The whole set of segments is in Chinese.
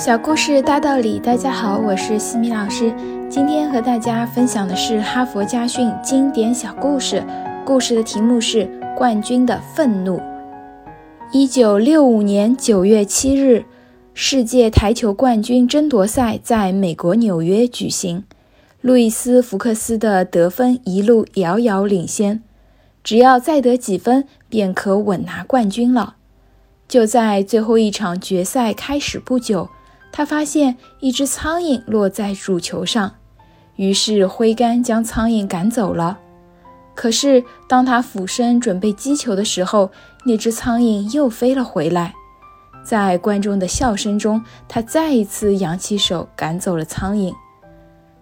小故事大道理，大家好，我是西米老师。今天和大家分享的是哈佛家训经典小故事，故事的题目是《冠军的愤怒》。一九六五年九月七日，世界台球冠军争夺赛在美国纽约举行，路易斯·福克斯的得分一路遥遥领先，只要再得几分，便可稳拿冠军了。就在最后一场决赛开始不久。他发现一只苍蝇落在主球上，于是挥杆将苍蝇赶走了。可是当他俯身准备击球的时候，那只苍蝇又飞了回来。在观众的笑声中，他再一次扬起手赶走了苍蝇。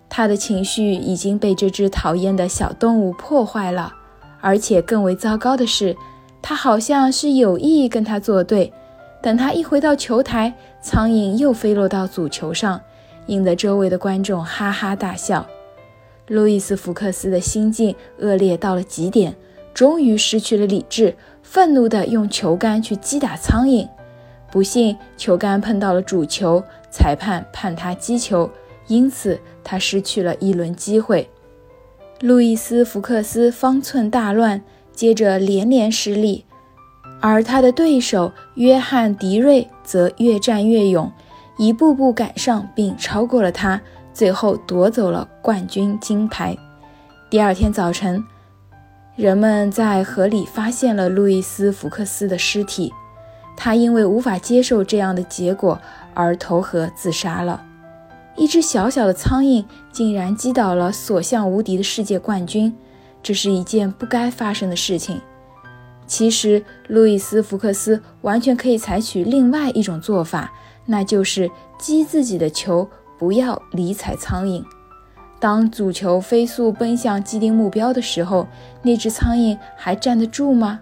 他的情绪已经被这只讨厌的小动物破坏了，而且更为糟糕的是，他好像是有意跟他作对。等他一回到球台，苍蝇又飞落到足球上，引得周围的观众哈哈大笑。路易斯·福克斯的心境恶劣到了极点，终于失去了理智，愤怒地用球杆去击打苍蝇。不幸，球杆碰到了主球，裁判判他击球，因此他失去了一轮机会。路易斯·福克斯方寸大乱，接着连连失利。而他的对手约翰·迪瑞则越战越勇，一步步赶上并超过了他，最后夺走了冠军金牌。第二天早晨，人们在河里发现了路易斯·福克斯的尸体，他因为无法接受这样的结果而投河自杀了。一只小小的苍蝇竟然击倒了所向无敌的世界冠军，这是一件不该发生的事情。其实，路易斯·福克斯完全可以采取另外一种做法，那就是击自己的球，不要理睬苍蝇。当足球飞速奔向既定目标的时候，那只苍蝇还站得住吗？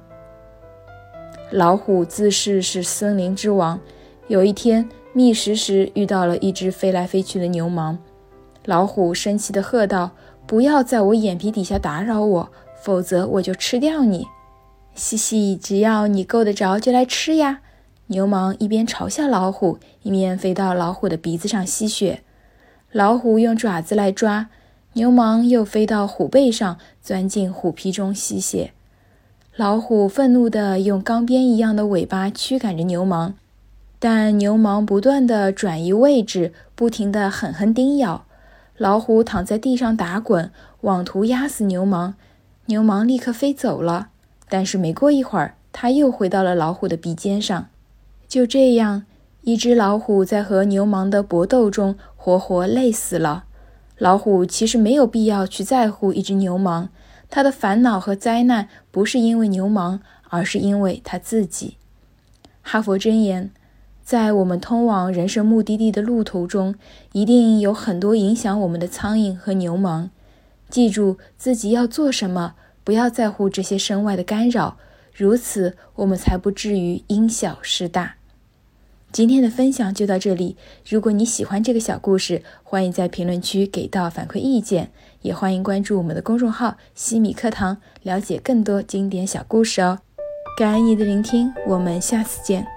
老虎自视是森林之王，有一天觅食时遇到了一只飞来飞去的牛虻，老虎生气地喝道：“不要在我眼皮底下打扰我，否则我就吃掉你。”嘻嘻，只要你够得着，就来吃呀！牛虻一边嘲笑老虎，一面飞到老虎的鼻子上吸血。老虎用爪子来抓，牛虻又飞到虎背上，钻进虎皮中吸血。老虎愤怒地用钢鞭一样的尾巴驱赶着牛虻，但牛虻不断地转移位置，不停地狠狠叮咬。老虎躺在地上打滚，妄图压死牛虻。牛虻立刻飞走了。但是没过一会儿，他又回到了老虎的鼻尖上。就这样，一只老虎在和牛虻的搏斗中活活累死了。老虎其实没有必要去在乎一只牛虻，它的烦恼和灾难不是因为牛虻，而是因为它自己。哈佛箴言：在我们通往人生目的地的路途中，一定有很多影响我们的苍蝇和牛虻。记住自己要做什么。不要在乎这些身外的干扰，如此我们才不至于因小失大。今天的分享就到这里。如果你喜欢这个小故事，欢迎在评论区给到反馈意见，也欢迎关注我们的公众号“西米课堂”，了解更多经典小故事哦。感恩你的聆听，我们下次见。